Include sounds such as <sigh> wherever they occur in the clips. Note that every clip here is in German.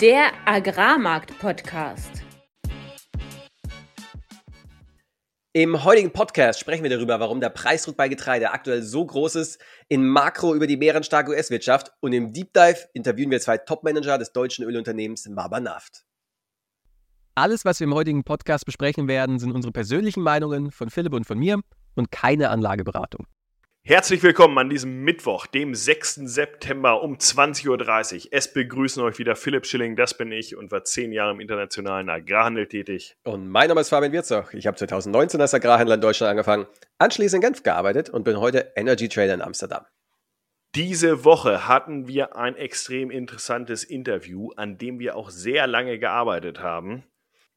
Der Agrarmarkt-Podcast. Im heutigen Podcast sprechen wir darüber, warum der Preisdruck bei Getreide aktuell so groß ist, in Makro über die bärenstarke US-Wirtschaft und im Deep Dive interviewen wir zwei Top-Manager des deutschen Ölunternehmens Mabanaft. Alles, was wir im heutigen Podcast besprechen werden, sind unsere persönlichen Meinungen von Philipp und von mir und keine Anlageberatung. Herzlich willkommen an diesem Mittwoch, dem 6. September um 20.30 Uhr. Es begrüßen euch wieder Philipp Schilling, das bin ich und war zehn Jahre im internationalen Agrarhandel tätig. Und mein Name ist Fabian Wirzoch. Ich habe 2019 als Agrarhändler in Deutschland angefangen, anschließend in Genf gearbeitet und bin heute Energy Trader in Amsterdam. Diese Woche hatten wir ein extrem interessantes Interview, an dem wir auch sehr lange gearbeitet haben.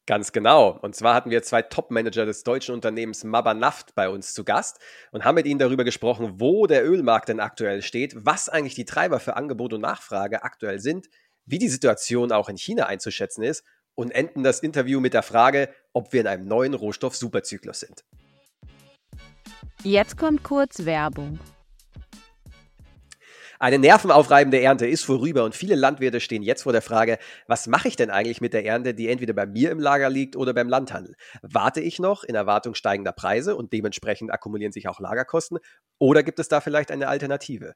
Ganz genau. Und zwar hatten wir zwei Top-Manager des deutschen Unternehmens Mabanaft bei uns zu Gast und haben mit ihnen darüber gesprochen, wo der Ölmarkt denn aktuell steht, was eigentlich die Treiber für Angebot und Nachfrage aktuell sind, wie die Situation auch in China einzuschätzen ist und enden das Interview mit der Frage, ob wir in einem neuen Rohstoff-Superzyklus sind. Jetzt kommt kurz Werbung. Eine nervenaufreibende Ernte ist vorüber und viele Landwirte stehen jetzt vor der Frage, was mache ich denn eigentlich mit der Ernte, die entweder bei mir im Lager liegt oder beim Landhandel? Warte ich noch in Erwartung steigender Preise und dementsprechend akkumulieren sich auch Lagerkosten oder gibt es da vielleicht eine Alternative?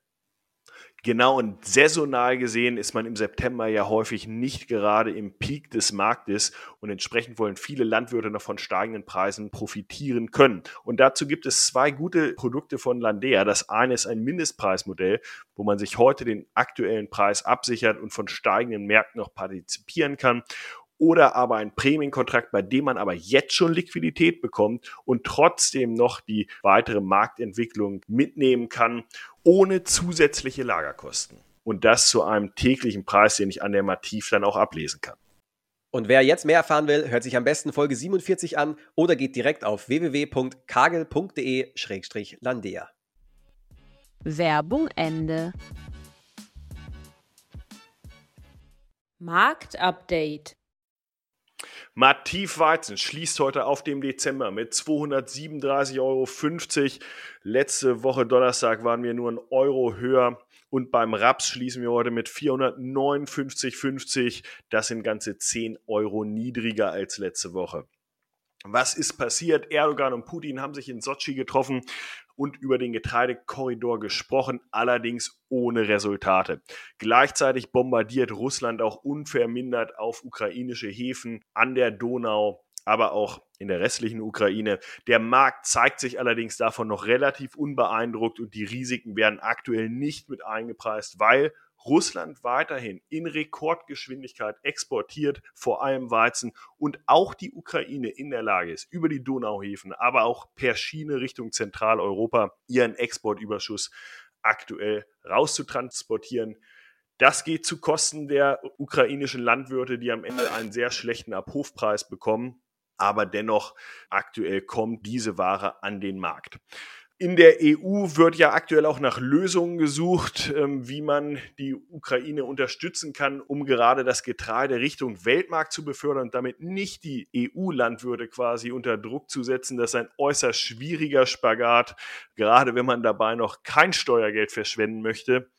Genau, und saisonal gesehen ist man im September ja häufig nicht gerade im Peak des Marktes und entsprechend wollen viele Landwirte noch von steigenden Preisen profitieren können. Und dazu gibt es zwei gute Produkte von Landea. Das eine ist ein Mindestpreismodell, wo man sich heute den aktuellen Preis absichert und von steigenden Märkten noch partizipieren kann oder aber ein Prämienkontrakt, bei dem man aber jetzt schon Liquidität bekommt und trotzdem noch die weitere Marktentwicklung mitnehmen kann, ohne zusätzliche Lagerkosten. Und das zu einem täglichen Preis, den ich an der Mativ dann auch ablesen kann. Und wer jetzt mehr erfahren will, hört sich am besten Folge 47 an oder geht direkt auf www.kagel.de-landea. Werbung Ende. Marktupdate. Mativ Weizen schließt heute auf dem Dezember mit 237,50 Euro. Letzte Woche Donnerstag waren wir nur ein Euro höher. Und beim Raps schließen wir heute mit 459,50. Das sind ganze 10 Euro niedriger als letzte Woche. Was ist passiert? Erdogan und Putin haben sich in Sochi getroffen und über den Getreidekorridor gesprochen, allerdings ohne Resultate. Gleichzeitig bombardiert Russland auch unvermindert auf ukrainische Häfen an der Donau aber auch in der restlichen Ukraine. Der Markt zeigt sich allerdings davon noch relativ unbeeindruckt und die Risiken werden aktuell nicht mit eingepreist, weil Russland weiterhin in Rekordgeschwindigkeit exportiert, vor allem Weizen, und auch die Ukraine in der Lage ist, über die Donauhäfen, aber auch per Schiene Richtung Zentraleuropa ihren Exportüberschuss aktuell rauszutransportieren. Das geht zu Kosten der ukrainischen Landwirte, die am Ende einen sehr schlechten Abhofpreis bekommen. Aber dennoch, aktuell kommt diese Ware an den Markt. In der EU wird ja aktuell auch nach Lösungen gesucht, ähm, wie man die Ukraine unterstützen kann, um gerade das Getreide Richtung Weltmarkt zu befördern und damit nicht die EU-Landwirte quasi unter Druck zu setzen. Das ist ein äußerst schwieriger Spagat, gerade wenn man dabei noch kein Steuergeld verschwenden möchte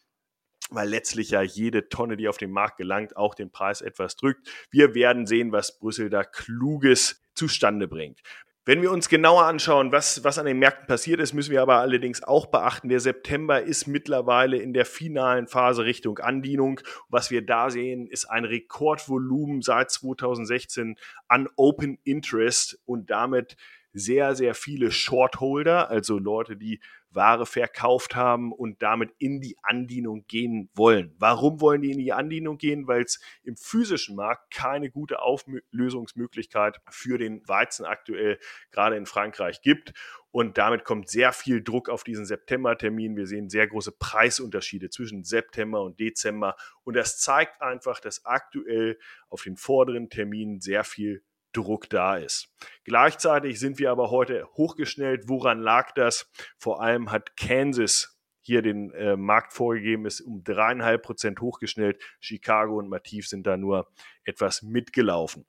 weil letztlich ja jede Tonne, die auf den Markt gelangt, auch den Preis etwas drückt. Wir werden sehen, was Brüssel da Kluges zustande bringt. Wenn wir uns genauer anschauen, was, was an den Märkten passiert ist, müssen wir aber allerdings auch beachten, der September ist mittlerweile in der finalen Phase Richtung Andienung. Was wir da sehen, ist ein Rekordvolumen seit 2016 an Open Interest und damit sehr, sehr viele Shortholder, also Leute, die Ware verkauft haben und damit in die Andienung gehen wollen. Warum wollen die in die Andienung gehen? Weil es im physischen Markt keine gute Auflösungsmöglichkeit für den Weizen aktuell gerade in Frankreich gibt. Und damit kommt sehr viel Druck auf diesen September-Termin. Wir sehen sehr große Preisunterschiede zwischen September und Dezember. Und das zeigt einfach, dass aktuell auf den vorderen Terminen sehr viel Druck da ist. Gleichzeitig sind wir aber heute hochgeschnellt. Woran lag das? Vor allem hat Kansas hier den äh, Markt vorgegeben, ist um dreieinhalb Prozent hochgeschnellt. Chicago und Mativ sind da nur etwas mitgelaufen.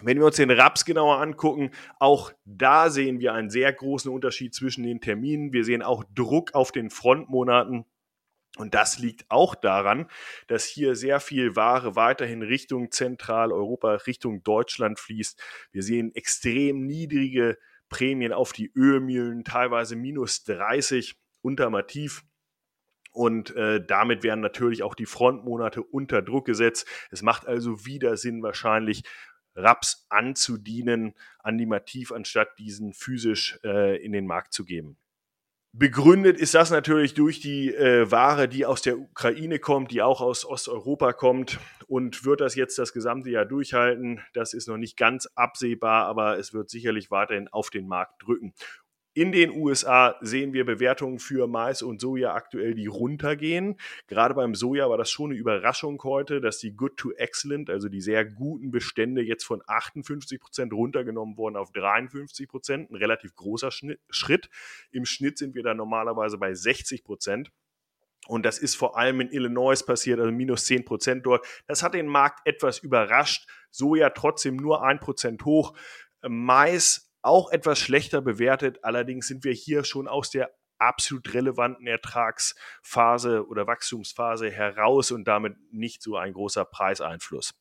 Wenn wir uns den Raps genauer angucken, auch da sehen wir einen sehr großen Unterschied zwischen den Terminen. Wir sehen auch Druck auf den Frontmonaten Und das liegt auch daran, dass hier sehr viel Ware weiterhin Richtung Zentraleuropa, Richtung Deutschland fließt. Wir sehen extrem niedrige Prämien auf die Ölmühlen, teilweise minus 30 unter Mativ. Und äh, damit werden natürlich auch die Frontmonate unter Druck gesetzt. Es macht also wieder Sinn, wahrscheinlich Raps anzudienen an die Mativ, anstatt diesen physisch äh, in den Markt zu geben. Begründet ist das natürlich durch die äh, Ware, die aus der Ukraine kommt, die auch aus Osteuropa kommt. Und wird das jetzt das gesamte Jahr durchhalten? Das ist noch nicht ganz absehbar, aber es wird sicherlich weiterhin auf den Markt drücken. In den USA sehen wir Bewertungen für Mais und Soja aktuell, die runtergehen. Gerade beim Soja war das schon eine Überraschung heute, dass die Good to Excellent, also die sehr guten Bestände, jetzt von 58 Prozent runtergenommen wurden auf 53 Prozent. Ein relativ großer Schritt. Im Schnitt sind wir da normalerweise bei 60 Prozent. Und das ist vor allem in Illinois passiert, also minus 10 Prozent dort. Das hat den Markt etwas überrascht. Soja trotzdem nur ein Prozent hoch. Mais auch etwas schlechter bewertet. Allerdings sind wir hier schon aus der absolut relevanten Ertragsphase oder Wachstumsphase heraus und damit nicht so ein großer Preiseinfluss.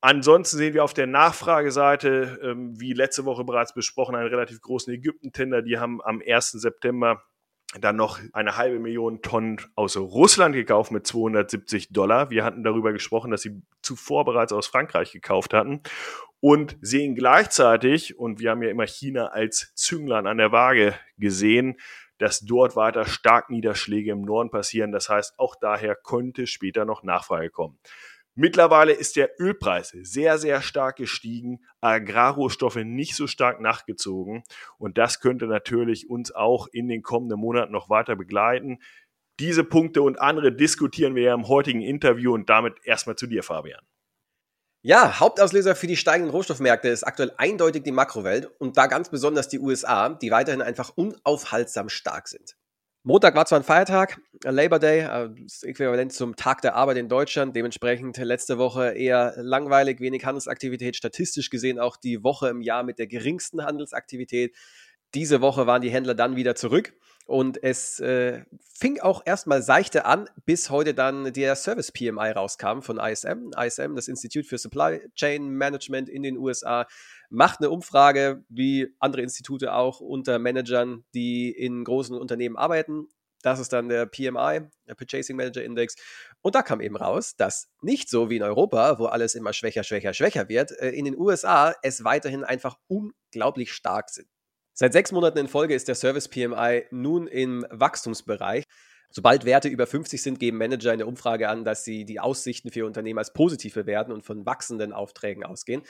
Ansonsten sehen wir auf der Nachfrageseite, ähm, wie letzte Woche bereits besprochen, einen relativ großen Ägypten-Tender. Die haben am 1. September dann noch eine halbe Million Tonnen aus Russland gekauft mit 270 Dollar. Wir hatten darüber gesprochen, dass sie zuvor bereits aus Frankreich gekauft hatten und sehen gleichzeitig, und wir haben ja immer China als Zünglein an der Waage gesehen, dass dort weiter stark Niederschläge im Norden passieren. Das heißt, auch daher könnte später noch Nachfrage kommen. Mittlerweile ist der Ölpreis sehr, sehr stark gestiegen, Agrarrohstoffe nicht so stark nachgezogen und das könnte natürlich uns auch in den kommenden Monaten noch weiter begleiten. Diese Punkte und andere diskutieren wir ja im heutigen Interview und damit erstmal zu dir, Fabian. Ja, Hauptauslöser für die steigenden Rohstoffmärkte ist aktuell eindeutig die Makrowelt und da ganz besonders die USA, die weiterhin einfach unaufhaltsam stark sind. Montag war zwar ein Feiertag, Labor Day, äh, das Äquivalent zum Tag der Arbeit in Deutschland, dementsprechend letzte Woche eher langweilig, wenig Handelsaktivität, statistisch gesehen auch die Woche im Jahr mit der geringsten Handelsaktivität. Diese Woche waren die Händler dann wieder zurück und es äh, fing auch erstmal seichte an, bis heute dann der Service PMI rauskam von ISM. ISM, das Institut für Supply Chain Management in den USA, macht eine Umfrage, wie andere Institute auch, unter Managern, die in großen Unternehmen arbeiten. Das ist dann der PMI, der Purchasing Manager Index. Und da kam eben raus, dass nicht so wie in Europa, wo alles immer schwächer, schwächer, schwächer wird, äh, in den USA es weiterhin einfach unglaublich stark sind. Seit sechs Monaten in Folge ist der Service PMI nun im Wachstumsbereich. Sobald Werte über 50 sind, geben Manager in der Umfrage an, dass sie die Aussichten für Unternehmen als positiv bewerten und von wachsenden Aufträgen ausgehen.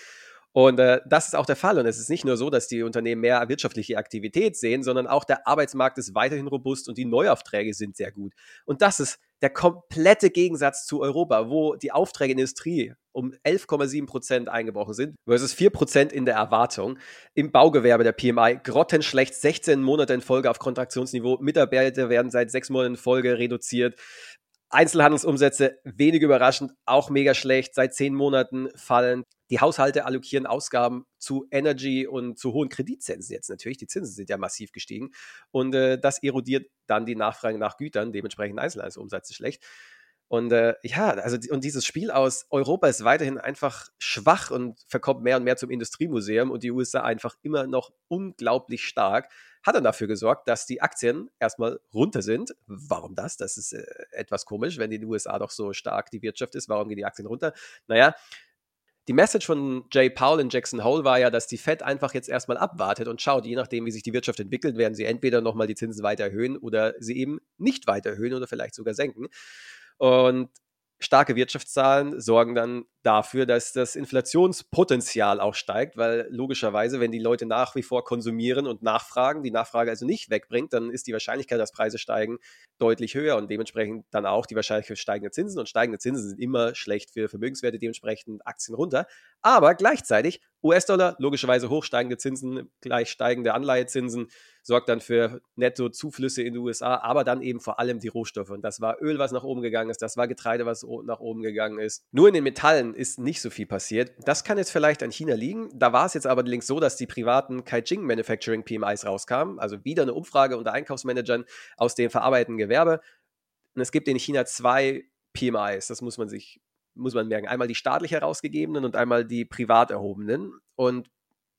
Und äh, das ist auch der Fall. Und es ist nicht nur so, dass die Unternehmen mehr wirtschaftliche Aktivität sehen, sondern auch der Arbeitsmarkt ist weiterhin robust und die Neuaufträge sind sehr gut. Und das ist der komplette Gegensatz zu Europa, wo die Aufträge in der Industrie um 11,7 Prozent eingebrochen sind, versus 4 Prozent in der Erwartung. Im Baugewerbe der PMI grottenschlecht, 16 Monate in Folge auf Kontraktionsniveau. Mitarbeiter werden seit sechs Monaten in Folge reduziert. Einzelhandelsumsätze, wenig überraschend, auch mega schlecht, seit zehn Monaten fallen. Die Haushalte allokieren Ausgaben zu Energy und zu hohen Kreditzinsen jetzt natürlich. Die Zinsen sind ja massiv gestiegen und äh, das erodiert dann die Nachfrage nach Gütern, dementsprechend Einzelhandelsumsatz schlecht. Und äh, ja, also und dieses Spiel aus Europa ist weiterhin einfach schwach und verkommt mehr und mehr zum Industriemuseum und die USA einfach immer noch unglaublich stark. Hat dann dafür gesorgt, dass die Aktien erstmal runter sind. Warum das? Das ist äh, etwas komisch, wenn in den USA doch so stark die Wirtschaft ist. Warum gehen die Aktien runter? Naja, die Message von Jay Powell in Jackson Hole war ja, dass die Fed einfach jetzt erstmal abwartet und schaut, je nachdem, wie sich die Wirtschaft entwickelt, werden sie entweder nochmal die Zinsen weiter erhöhen oder sie eben nicht weiter erhöhen oder vielleicht sogar senken. Und starke Wirtschaftszahlen sorgen dann dafür, dass das Inflationspotenzial auch steigt, weil logischerweise, wenn die Leute nach wie vor konsumieren und nachfragen, die Nachfrage also nicht wegbringt, dann ist die Wahrscheinlichkeit, dass Preise steigen, deutlich höher und dementsprechend dann auch die Wahrscheinlichkeit für steigende Zinsen. Und steigende Zinsen sind immer schlecht für Vermögenswerte, dementsprechend Aktien runter. Aber gleichzeitig US-Dollar, logischerweise hochsteigende Zinsen, gleich steigende Anleihezinsen, sorgt dann für Netto-Zuflüsse in die USA, aber dann eben vor allem die Rohstoffe. Und das war Öl, was nach oben gegangen ist, das war Getreide, was nach oben gegangen ist. Nur in den Metallen ist nicht so viel passiert. Das kann jetzt vielleicht an China liegen. Da war es jetzt aber allerdings so, dass die privaten Kaijing Manufacturing PMIs rauskamen, also wieder eine Umfrage unter Einkaufsmanagern aus dem verarbeitenden Gewerbe. Und es gibt in China zwei PMIs, das muss man sich, muss man merken. Einmal die staatlich herausgegebenen und einmal die privat erhobenen. Und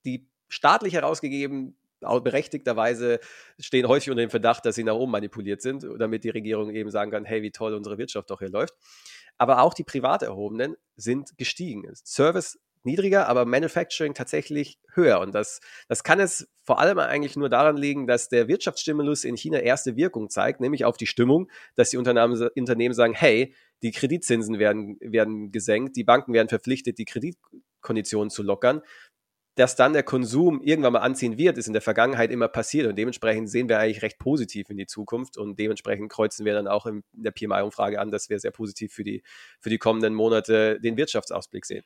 die staatlich herausgegebenen berechtigterweise stehen häufig unter dem Verdacht, dass sie nach oben manipuliert sind, damit die Regierung eben sagen kann, hey, wie toll unsere Wirtschaft doch hier läuft. Aber auch die privat erhobenen sind gestiegen. Service niedriger, aber Manufacturing tatsächlich höher. Und das, das kann es vor allem eigentlich nur daran liegen, dass der Wirtschaftsstimulus in China erste Wirkung zeigt, nämlich auf die Stimmung, dass die Unternehmen, Unternehmen sagen, hey, die Kreditzinsen werden, werden gesenkt, die Banken werden verpflichtet, die Kreditkonditionen zu lockern. Dass dann der Konsum irgendwann mal anziehen wird, ist in der Vergangenheit immer passiert und dementsprechend sehen wir eigentlich recht positiv in die Zukunft und dementsprechend kreuzen wir dann auch in der PMI-Umfrage an, dass wir sehr positiv für die, für die kommenden Monate den Wirtschaftsausblick sehen.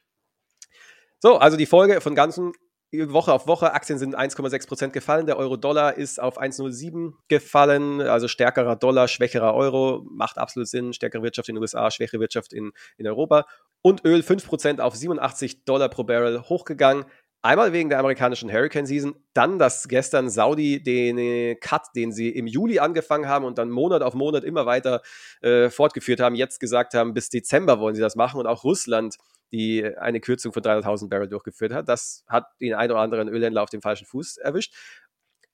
So, also die Folge von ganzen Woche auf Woche. Aktien sind 1,6% gefallen. Der Euro-Dollar ist auf 1,07 gefallen. Also stärkerer Dollar, schwächerer Euro. Macht absolut Sinn. Stärkere Wirtschaft in den USA, schwächere Wirtschaft in, in Europa. Und Öl 5% auf 87 Dollar pro Barrel hochgegangen. Einmal wegen der amerikanischen Hurricane Season, dann, dass gestern Saudi den Cut, den sie im Juli angefangen haben und dann Monat auf Monat immer weiter äh, fortgeführt haben, jetzt gesagt haben, bis Dezember wollen sie das machen und auch Russland die eine Kürzung von 300.000 Barrel durchgeführt hat. Das hat den einen oder anderen Ölhändler auf dem falschen Fuß erwischt.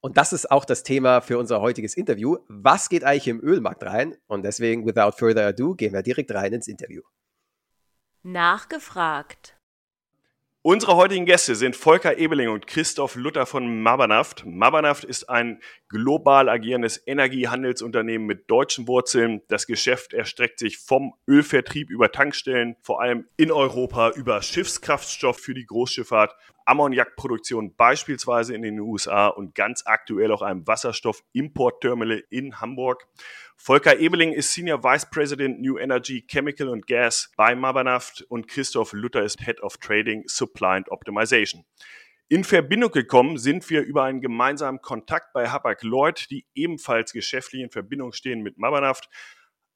Und das ist auch das Thema für unser heutiges Interview. Was geht eigentlich im Ölmarkt rein? Und deswegen, without further ado, gehen wir direkt rein ins Interview. Nachgefragt. Unsere heutigen Gäste sind Volker Ebeling und Christoph Luther von Mabanaft. Mabanaft ist ein global agierendes Energiehandelsunternehmen mit deutschen Wurzeln. Das Geschäft erstreckt sich vom Ölvertrieb über Tankstellen, vor allem in Europa, über Schiffskraftstoff für die Großschifffahrt, Ammoniakproduktion beispielsweise in den USA und ganz aktuell auch einem Wasserstoff-Importterminal in Hamburg. Volker Ebeling ist Senior Vice President New Energy, Chemical and Gas bei Mabanaft und Christoph Luther ist Head of Trading, Supply and Optimization. In Verbindung gekommen sind wir über einen gemeinsamen Kontakt bei Hapag Lloyd, die ebenfalls geschäftlich in Verbindung stehen mit Mabanaft.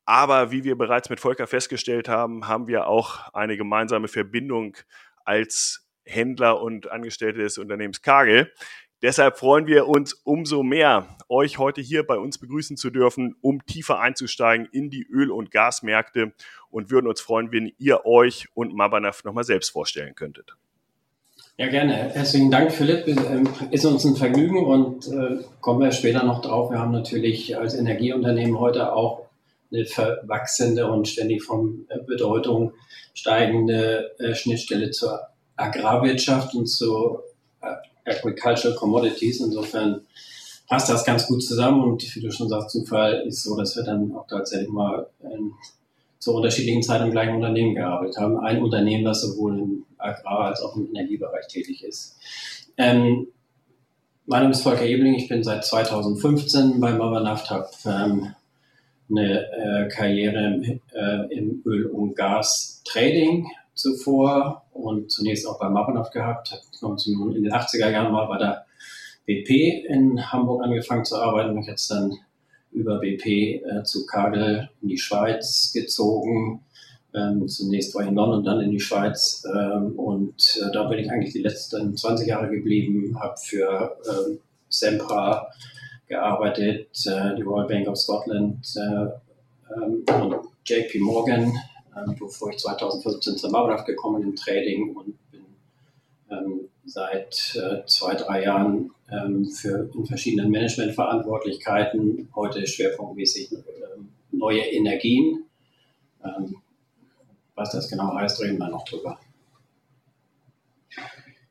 Aber wie wir bereits mit Volker festgestellt haben, haben wir auch eine gemeinsame Verbindung als Händler und Angestellte des Unternehmens Kagel. Deshalb freuen wir uns umso mehr, euch heute hier bei uns begrüßen zu dürfen, um tiefer einzusteigen in die Öl- und Gasmärkte und würden uns freuen, wenn ihr euch und Mabanaf nochmal selbst vorstellen könntet. Ja, gerne. Herzlichen Dank, Philipp. Ähm, ist uns ein Vergnügen und äh, kommen wir später noch drauf. Wir haben natürlich als Energieunternehmen heute auch eine verwachsende und ständig von Bedeutung steigende äh, Schnittstelle zur Agrarwirtschaft und zu äh, Agricultural Commodities. Insofern passt das ganz gut zusammen und wie du schon sagst, Zufall ist so, dass wir dann auch tatsächlich mal ähm, zu unterschiedlichen Zeiten im gleichen Unternehmen gearbeitet haben. Ein Unternehmen, das sowohl im Agrar- als auch im Energiebereich tätig ist. Ähm, mein Name ist Volker Ebling, ich bin seit 2015 bei Mabanaft, habe ähm, eine äh, Karriere im, äh, im Öl- und Gas-Trading zuvor und zunächst auch bei Mappenhaft gehabt, habe in den 80er Jahren mal bei der BP in Hamburg angefangen zu arbeiten und jetzt dann über BP äh, zu Kagel in die Schweiz gezogen. Ähm, zunächst war ich in London, dann in die Schweiz ähm, und äh, da bin ich eigentlich die letzten 20 Jahre geblieben, habe für äh, Sempra gearbeitet, äh, die Royal Bank of Scotland äh, ähm, und JP Morgan ähm, bevor ich 2015 zur Mauerhaft gekommen im Trading und bin ähm, seit äh, zwei, drei Jahren ähm, für in verschiedenen Managementverantwortlichkeiten, heute schwerpunktmäßig äh, neue Energien. Ähm, was das genau heißt, reden wir noch drüber.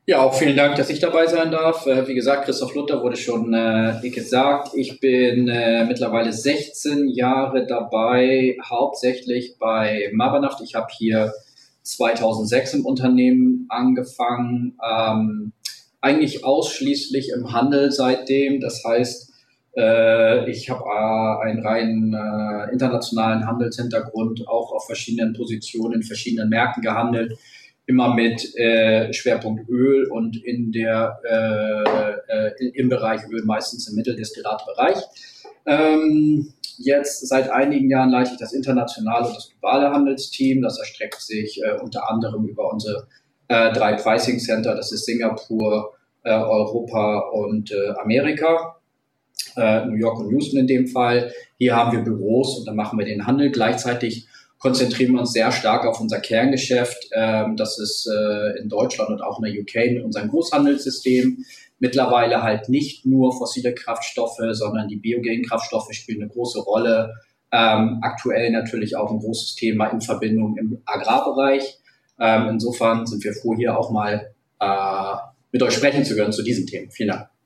Ja, auch vielen Dank, dass ich dabei sein darf. Äh, wie gesagt, Christoph Luther wurde schon äh, gesagt. Ich bin äh, mittlerweile 16 Jahre dabei, hauptsächlich bei Mabanaft. Ich habe hier 2006 im Unternehmen angefangen, ähm, eigentlich ausschließlich im Handel seitdem. Das heißt, äh, ich habe äh, einen rein äh, internationalen Handelshintergrund, auch auf verschiedenen Positionen in verschiedenen Märkten gehandelt immer mit äh, Schwerpunkt Öl und in der, äh, äh, im Bereich Öl meistens im Mitteldestillatbereich. Ähm, jetzt seit einigen Jahren leite ich das internationale und das globale Handelsteam. Das erstreckt sich äh, unter anderem über unsere äh, drei Pricing Center. Das ist Singapur, äh, Europa und äh, Amerika. äh, New York und Houston in dem Fall. Hier haben wir Büros und da machen wir den Handel. Gleichzeitig konzentrieren wir uns sehr stark auf unser Kerngeschäft. Ähm, das ist äh, in Deutschland und auch in der UK mit unserem Großhandelssystem. Mittlerweile halt nicht nur fossile Kraftstoffe, sondern die biogenen Kraftstoffe spielen eine große Rolle. Ähm, aktuell natürlich auch ein großes Thema in Verbindung im Agrarbereich. Ähm, insofern sind wir froh, hier auch mal äh, mit euch sprechen zu können zu diesen Themen. Vielen Dank.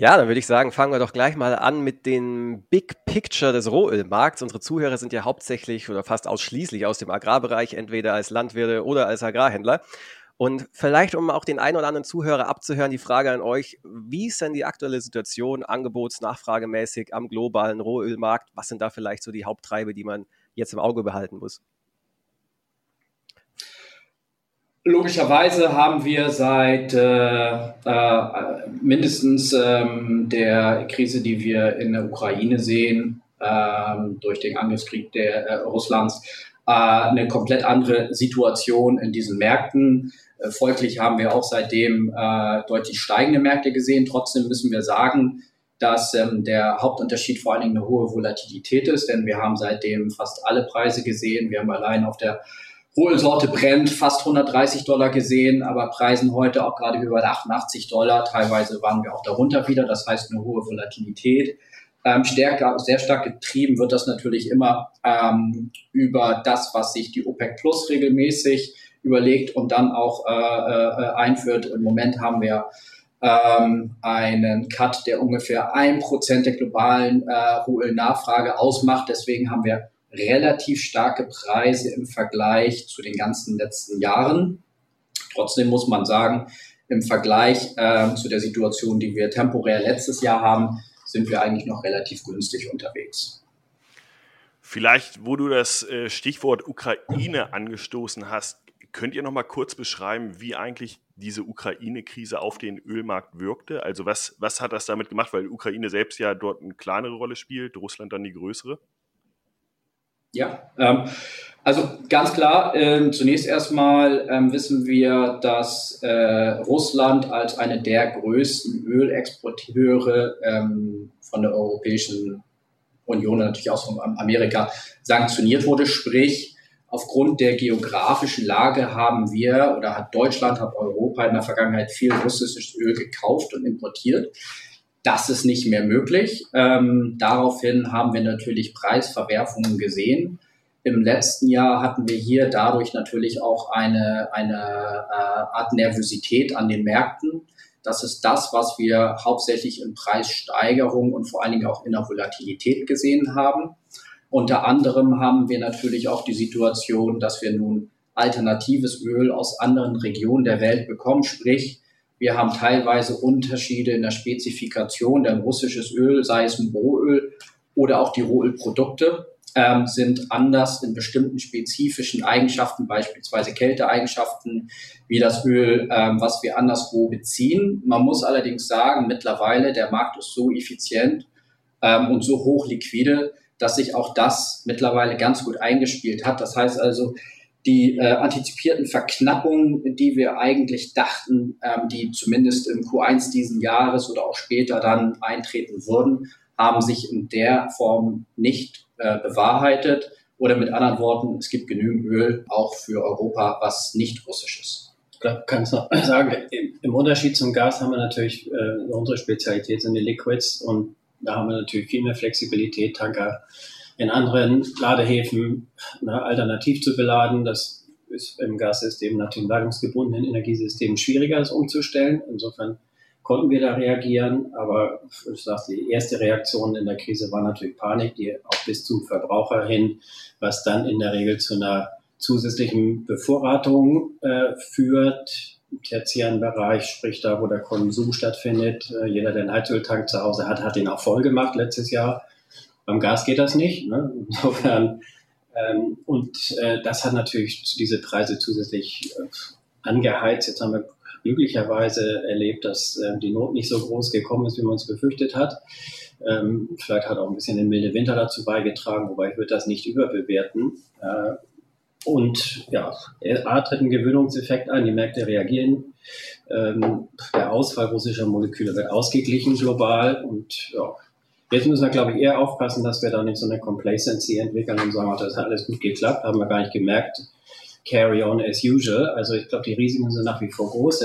Ja, dann würde ich sagen, fangen wir doch gleich mal an mit dem Big Picture des Rohölmarkts. Unsere Zuhörer sind ja hauptsächlich oder fast ausschließlich aus dem Agrarbereich, entweder als Landwirte oder als Agrarhändler. Und vielleicht, um auch den einen oder anderen Zuhörer abzuhören, die Frage an euch, wie ist denn die aktuelle Situation angebots-nachfragemäßig am globalen Rohölmarkt? Was sind da vielleicht so die Haupttreibe, die man jetzt im Auge behalten muss? Logischerweise haben wir seit äh, äh, mindestens ähm, der Krise, die wir in der Ukraine sehen, ähm, durch den Angriffskrieg der, äh, Russlands, äh, eine komplett andere Situation in diesen Märkten. Äh, folglich haben wir auch seitdem äh, deutlich steigende Märkte gesehen. Trotzdem müssen wir sagen, dass ähm, der Hauptunterschied vor allen Dingen eine hohe Volatilität ist, denn wir haben seitdem fast alle Preise gesehen. Wir haben allein auf der Kohlensorte brennt, fast 130 Dollar gesehen, aber Preisen heute auch gerade über 88 Dollar. Teilweise waren wir auch darunter wieder, das heißt eine hohe Volatilität. Ähm, stärker, sehr stark getrieben wird das natürlich immer ähm, über das, was sich die OPEC Plus regelmäßig überlegt und dann auch äh, äh, einführt. Im Moment haben wir ähm, einen Cut, der ungefähr ein Prozent der globalen äh, Nachfrage ausmacht. Deswegen haben wir relativ starke Preise im Vergleich zu den ganzen letzten Jahren. Trotzdem muss man sagen, im Vergleich äh, zu der Situation, die wir temporär letztes Jahr haben, sind wir eigentlich noch relativ günstig unterwegs. Vielleicht, wo du das äh, Stichwort Ukraine angestoßen hast, könnt ihr noch mal kurz beschreiben, wie eigentlich diese Ukraine-Krise auf den Ölmarkt wirkte? Also was, was hat das damit gemacht? Weil Ukraine selbst ja dort eine kleinere Rolle spielt, Russland dann die größere. Ja, ähm, also ganz klar, ähm, zunächst erstmal ähm, wissen wir, dass äh, Russland als eine der größten Ölexporteure ähm, von der Europäischen Union, natürlich auch von Amerika, sanktioniert wurde. Sprich, aufgrund der geografischen Lage haben wir oder hat Deutschland, hat Europa in der Vergangenheit viel russisches Öl gekauft und importiert. Das ist nicht mehr möglich. Ähm, daraufhin haben wir natürlich Preisverwerfungen gesehen. Im letzten Jahr hatten wir hier dadurch natürlich auch eine, eine äh, Art Nervosität an den Märkten. Das ist das, was wir hauptsächlich in Preissteigerung und vor allen Dingen auch in der Volatilität gesehen haben. Unter anderem haben wir natürlich auch die Situation, dass wir nun alternatives Öl aus anderen Regionen der Welt bekommen, sprich wir haben teilweise Unterschiede in der Spezifikation, denn russisches Öl, sei es ein Rohöl oder auch die Rohölprodukte, ähm, sind anders in bestimmten spezifischen Eigenschaften, beispielsweise Kälteeigenschaften, wie das Öl, ähm, was wir anderswo beziehen. Man muss allerdings sagen, mittlerweile der Markt ist so effizient ähm, und so hoch liquide, dass sich auch das mittlerweile ganz gut eingespielt hat. Das heißt also, die äh, antizipierten Verknappungen, die wir eigentlich dachten, ähm, die zumindest im Q1 diesen Jahres oder auch später dann eintreten würden, haben sich in der Form nicht äh, bewahrheitet. Oder mit anderen Worten, es gibt genügend Öl auch für Europa, was nicht russisch ist. Ich glaube, kannst du <laughs> sagen, im Unterschied zum Gas haben wir natürlich, äh, unsere Spezialität sind die Liquids und da haben wir natürlich viel mehr Flexibilität, Tanker in anderen Ladehäfen na, alternativ zu beladen. Das ist im Gassystem, nach dem ladungsgebundenen Energiesystem schwieriger, das umzustellen. Insofern konnten wir da reagieren, aber ich sage, die erste Reaktion in der Krise war natürlich Panik, die auch bis zum Verbraucher hin, was dann in der Regel zu einer zusätzlichen Bevorratung äh, führt. Im tertiären Bereich, sprich da, wo der Konsum stattfindet. Äh, jeder, der einen Heizöltank zu Hause hat, hat den auch voll gemacht letztes Jahr. Beim Gas geht das nicht. Ne? <laughs> Insofern, ähm, und äh, das hat natürlich diese Preise zusätzlich äh, angeheizt. Jetzt haben wir glücklicherweise erlebt, dass äh, die Not nicht so groß gekommen ist, wie man es befürchtet hat. Ähm, vielleicht hat auch ein bisschen der milde Winter dazu beigetragen, wobei ich würde das nicht überbewerten. Äh, und ja, A tritt ein Gewöhnungseffekt ein, die Märkte reagieren ähm, der Ausfall russischer Moleküle wird ausgeglichen global und ja, Jetzt müssen wir, glaube ich, eher aufpassen, dass wir da nicht so eine Complacency entwickeln und sagen, oh, das hat alles gut geklappt, haben wir gar nicht gemerkt. Carry on as usual. Also ich glaube, die Risiken sind nach wie vor groß.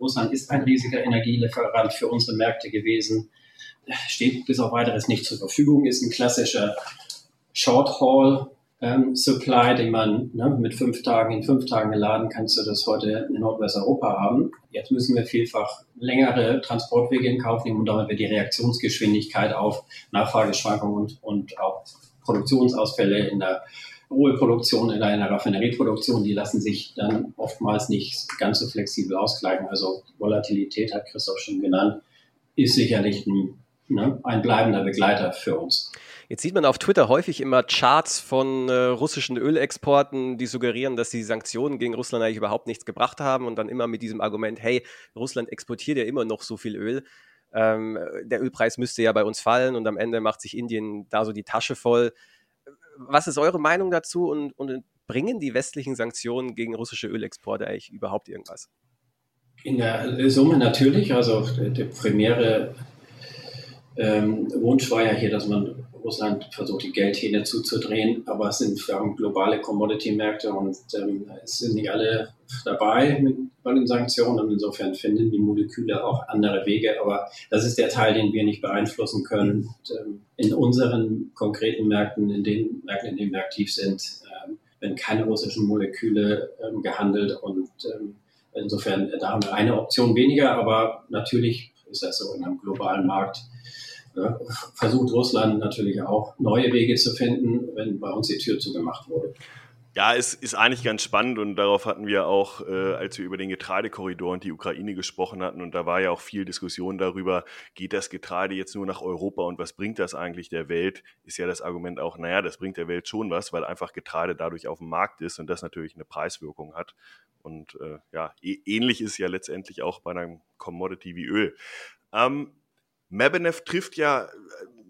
Russland ist ein riesiger Energielieferant für unsere Märkte gewesen, steht bis auf weiteres nicht zur Verfügung, ist ein klassischer Short-Haul ähm, Supply, den man ne, mit fünf Tagen, in fünf Tagen geladen kannst du das heute in Nordwesteuropa haben. Jetzt müssen wir vielfach längere Transportwege in Kauf nehmen und damit wird die Reaktionsgeschwindigkeit auf Nachfrageschwankungen und, und auch Produktionsausfälle in der Ölproduktion, in einer Raffinerieproduktion, die lassen sich dann oftmals nicht ganz so flexibel ausgleichen. Also Volatilität hat Christoph schon genannt, ist sicherlich ein, ne, ein bleibender Begleiter für uns. Jetzt sieht man auf Twitter häufig immer Charts von äh, russischen Ölexporten, die suggerieren, dass die Sanktionen gegen Russland eigentlich überhaupt nichts gebracht haben und dann immer mit diesem Argument, hey, Russland exportiert ja immer noch so viel Öl. Ähm, der Ölpreis müsste ja bei uns fallen und am Ende macht sich Indien da so die Tasche voll. Was ist eure Meinung dazu und, und bringen die westlichen Sanktionen gegen russische Ölexporte eigentlich überhaupt irgendwas? In der Summe natürlich. Also der primäre ähm, Wunsch war ja hier, dass man Russland versucht, die Geldhähne zuzudrehen, aber es sind wir haben globale Commodity-Märkte und ähm, es sind nicht alle dabei mit, bei den Sanktionen und insofern finden die Moleküle auch andere Wege, aber das ist der Teil, den wir nicht beeinflussen können. Und, ähm, in unseren konkreten Märkten, in den Märkten, in denen wir aktiv sind, ähm, werden keine russischen Moleküle ähm, gehandelt und ähm, insofern, da haben wir eine Option weniger, aber natürlich ist das so in einem globalen Markt versucht Russland natürlich auch neue Wege zu finden, wenn bei uns die Tür zugemacht wurde. Ja, es ist eigentlich ganz spannend und darauf hatten wir auch, äh, als wir über den Getreidekorridor und die Ukraine gesprochen hatten und da war ja auch viel Diskussion darüber, geht das Getreide jetzt nur nach Europa und was bringt das eigentlich der Welt? Ist ja das Argument auch, naja, das bringt der Welt schon was, weil einfach Getreide dadurch auf dem Markt ist und das natürlich eine Preiswirkung hat. Und äh, ja, ähnlich ist ja letztendlich auch bei einem Commodity wie Öl. Ähm, Mebenev trifft ja äh,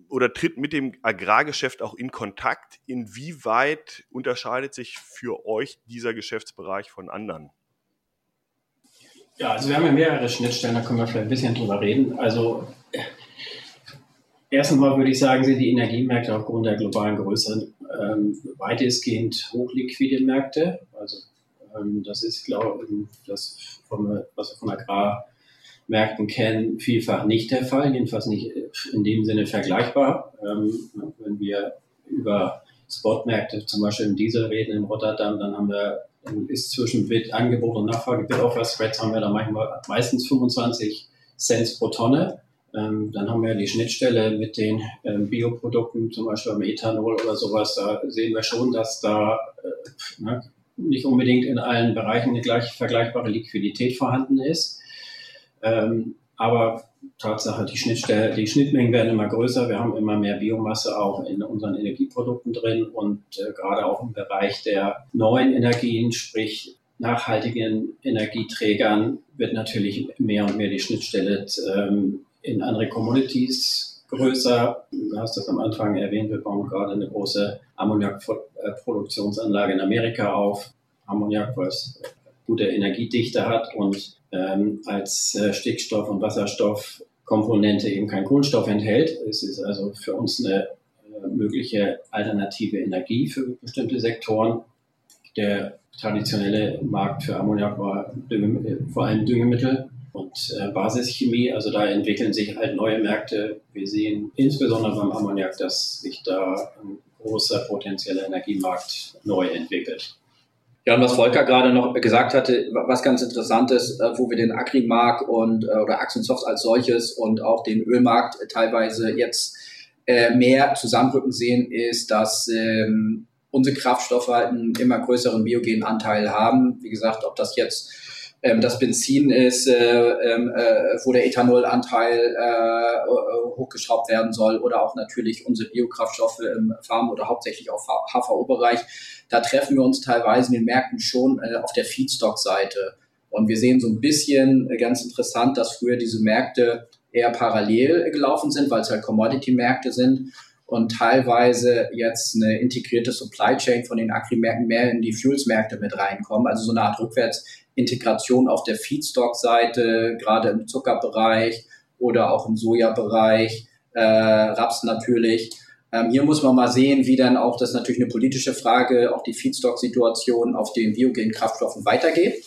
oder tritt mit dem Agrargeschäft auch in Kontakt. Inwieweit unterscheidet sich für euch dieser Geschäftsbereich von anderen? Ja, also wir haben ja mehrere Schnittstellen, da können wir vielleicht ein bisschen drüber reden. Also erstens mal würde ich sagen, sind die Energiemärkte aufgrund der globalen Größe ähm, weitestgehend hochliquide Märkte. Also ähm, das ist, glaube ich, das, von, was wir von Agrar Märkten kennen, vielfach nicht der Fall, jedenfalls nicht in dem Sinne vergleichbar. Ähm, wenn wir über Spotmärkte zum Beispiel im Diesel reden in Rotterdam, dann haben wir, ist zwischen Bid, Angebot und Nachfrage, Bid-Offer-Spreads haben wir da manchmal meistens 25 Cent pro Tonne. Ähm, dann haben wir die Schnittstelle mit den ähm, Bioprodukten, zum Beispiel am Ethanol oder sowas. Da sehen wir schon, dass da äh, ne, nicht unbedingt in allen Bereichen eine gleich vergleichbare Liquidität vorhanden ist. Ähm, aber Tatsache, die, Schnittstelle, die Schnittmengen werden immer größer. Wir haben immer mehr Biomasse auch in unseren Energieprodukten drin und äh, gerade auch im Bereich der neuen Energien, sprich nachhaltigen Energieträgern, wird natürlich mehr und mehr die Schnittstelle ähm, in andere Commodities größer. Du hast das am Anfang erwähnt, wir bauen gerade eine große Ammoniakproduktionsanlage in Amerika auf. Ammoniak, was gute Energiedichte hat und ähm, als äh, Stickstoff- und Wasserstoffkomponente eben kein Kohlenstoff enthält. Es ist also für uns eine äh, mögliche alternative Energie für bestimmte Sektoren. Der traditionelle Markt für Ammoniak war Dünge, äh, vor allem Düngemittel und äh, Basischemie. Also da entwickeln sich halt neue Märkte. Wir sehen insbesondere beim Ammoniak, dass sich da ein großer potenzieller Energiemarkt neu entwickelt. Ja, und was Volker gerade noch gesagt hatte, was ganz interessant ist, äh, wo wir den Agrimarkt und äh, oder Axensoft als solches und auch den Ölmarkt teilweise jetzt äh, mehr zusammenrücken sehen, ist, dass ähm, unsere Kraftstoffe halt einen immer größeren biogenen Anteil haben. Wie gesagt, ob das jetzt ähm, das Benzin ist, äh, ähm, äh, wo der Ethanolanteil äh, hochgeschraubt werden soll oder auch natürlich unsere Biokraftstoffe im Farm- oder hauptsächlich auf HVO-Bereich. Da treffen wir uns teilweise in den Märkten schon äh, auf der Feedstock-Seite. Und wir sehen so ein bisschen äh, ganz interessant, dass früher diese Märkte eher parallel gelaufen sind, weil es halt Commodity-Märkte sind und teilweise jetzt eine integrierte Supply Chain von den Agrimärkten mehr in die Fuels-Märkte mit reinkommen. Also so eine Art Rückwärtsintegration auf der Feedstock-Seite, gerade im Zuckerbereich oder auch im Sojabereich, äh, Raps natürlich. Ähm, hier muss man mal sehen, wie dann auch, das natürlich eine politische Frage, auch die Feedstock-Situation auf den biogenen Kraftstoffen weitergeht.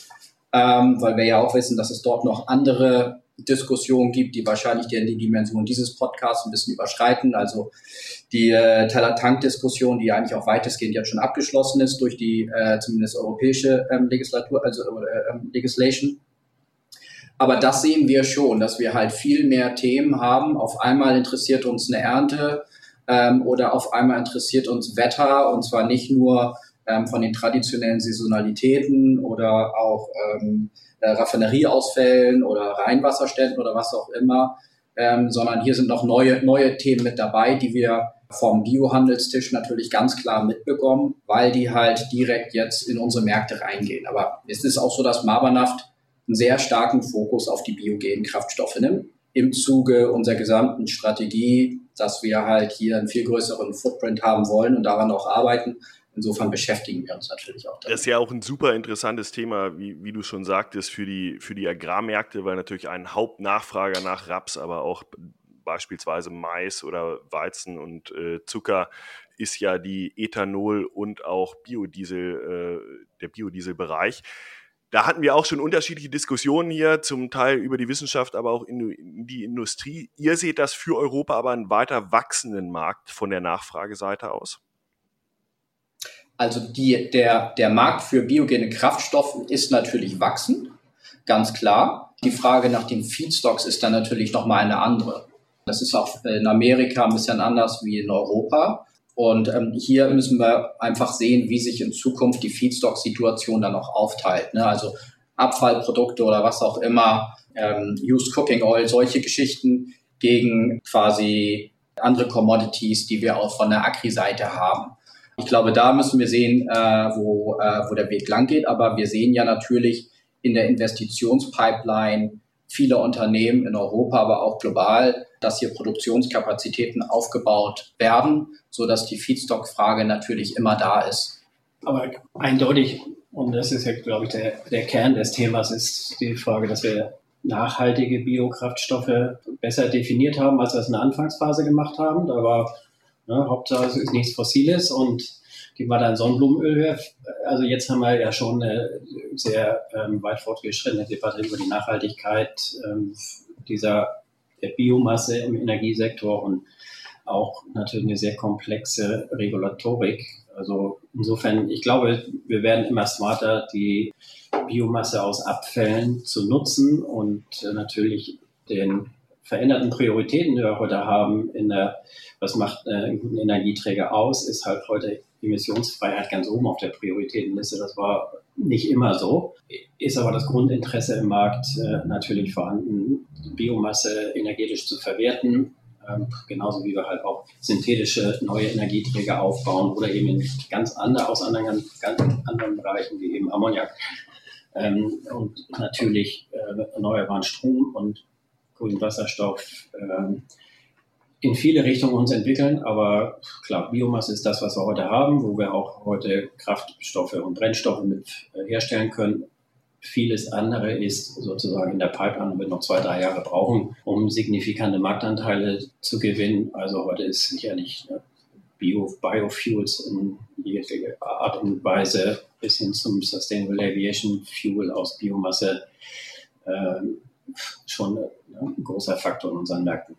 Ähm, weil wir ja auch wissen, dass es dort noch andere Diskussion gibt, die wahrscheinlich die, die Dimension dieses Podcasts ein bisschen überschreiten. Also die äh, Teller-Tank-Diskussion, die eigentlich auch weitestgehend jetzt schon abgeschlossen ist durch die äh, zumindest europäische ähm, Legislatur, also äh, ähm, Legislation. Aber das sehen wir schon, dass wir halt viel mehr Themen haben. Auf einmal interessiert uns eine Ernte ähm, oder auf einmal interessiert uns Wetter und zwar nicht nur ähm, von den traditionellen Saisonalitäten oder auch ähm, äh, Raffinerieausfällen oder Rheinwasserständen oder was auch immer, ähm, sondern hier sind noch neue, neue Themen mit dabei, die wir vom Biohandelstisch natürlich ganz klar mitbekommen, weil die halt direkt jetzt in unsere Märkte reingehen. Aber es ist auch so, dass Mabernaft einen sehr starken Fokus auf die biogenen Kraftstoffe nimmt. Im Zuge unserer gesamten Strategie, dass wir halt hier einen viel größeren Footprint haben wollen und daran auch arbeiten, Insofern beschäftigen wir uns natürlich auch damit. Das ist ja auch ein super interessantes Thema, wie, wie du schon sagtest, für die, für die Agrarmärkte, weil natürlich ein Hauptnachfrager nach Raps, aber auch beispielsweise Mais oder Weizen und äh, Zucker ist ja die Ethanol und auch Biodiesel, äh, der Biodieselbereich. Da hatten wir auch schon unterschiedliche Diskussionen hier, zum Teil über die Wissenschaft, aber auch in, in die Industrie. Ihr seht das für Europa aber einen weiter wachsenden Markt von der Nachfrageseite aus? Also die, der, der Markt für biogene Kraftstoffe ist natürlich wachsen, ganz klar. Die Frage nach den Feedstocks ist dann natürlich nochmal eine andere. Das ist auch in Amerika ein bisschen anders wie in Europa. Und ähm, hier müssen wir einfach sehen, wie sich in Zukunft die Feedstock-Situation dann auch aufteilt. Ne? Also Abfallprodukte oder was auch immer, ähm, Used Cooking Oil, solche Geschichten gegen quasi andere Commodities, die wir auch von der Agri-Seite haben. Ich glaube, da müssen wir sehen, äh, wo, äh, wo der Weg lang geht. Aber wir sehen ja natürlich in der Investitionspipeline viele Unternehmen in Europa, aber auch global, dass hier Produktionskapazitäten aufgebaut werden, so dass die Feedstock-Frage natürlich immer da ist. Aber eindeutig, und das ist ja, glaube ich, der, der Kern des Themas, ist die Frage, dass wir nachhaltige Biokraftstoffe besser definiert haben, als wir es in der Anfangsphase gemacht haben. Da war Ne? Hauptsache es ist nichts Fossiles und geben wir dann Sonnenblumenöl Also jetzt haben wir ja schon eine sehr ähm, weit fortgeschrittene Debatte über die Nachhaltigkeit ähm, dieser der Biomasse im Energiesektor und auch natürlich eine sehr komplexe Regulatorik. Also insofern, ich glaube, wir werden immer smarter, die Biomasse aus Abfällen zu nutzen und äh, natürlich den veränderten Prioritäten, die wir heute haben, in der, was macht äh, einen guten Energieträger aus, ist halt heute Emissionsfreiheit ganz oben auf der Prioritätenliste. Das war nicht immer so. Ist aber das Grundinteresse im Markt äh, natürlich vorhanden, Biomasse energetisch zu verwerten. Ähm, genauso wie wir halt auch synthetische neue Energieträger aufbauen oder eben in ganz andere, aus anderen, ganz anderen Bereichen wie eben Ammoniak. Ähm, und natürlich äh, erneuerbaren Strom und grünen Wasserstoff ähm, in viele Richtungen uns entwickeln. Aber klar, Biomasse ist das, was wir heute haben, wo wir auch heute Kraftstoffe und Brennstoffe mit äh, herstellen können. Vieles andere ist sozusagen in der Pipeline und wird noch zwei, drei Jahre brauchen, um signifikante Marktanteile zu gewinnen. Also heute ist sicherlich ne, Bio, Biofuels in jeglicher Art und Weise bis hin zum Sustainable Aviation Fuel aus Biomasse äh, schon ein großer Faktor in unseren Märkten.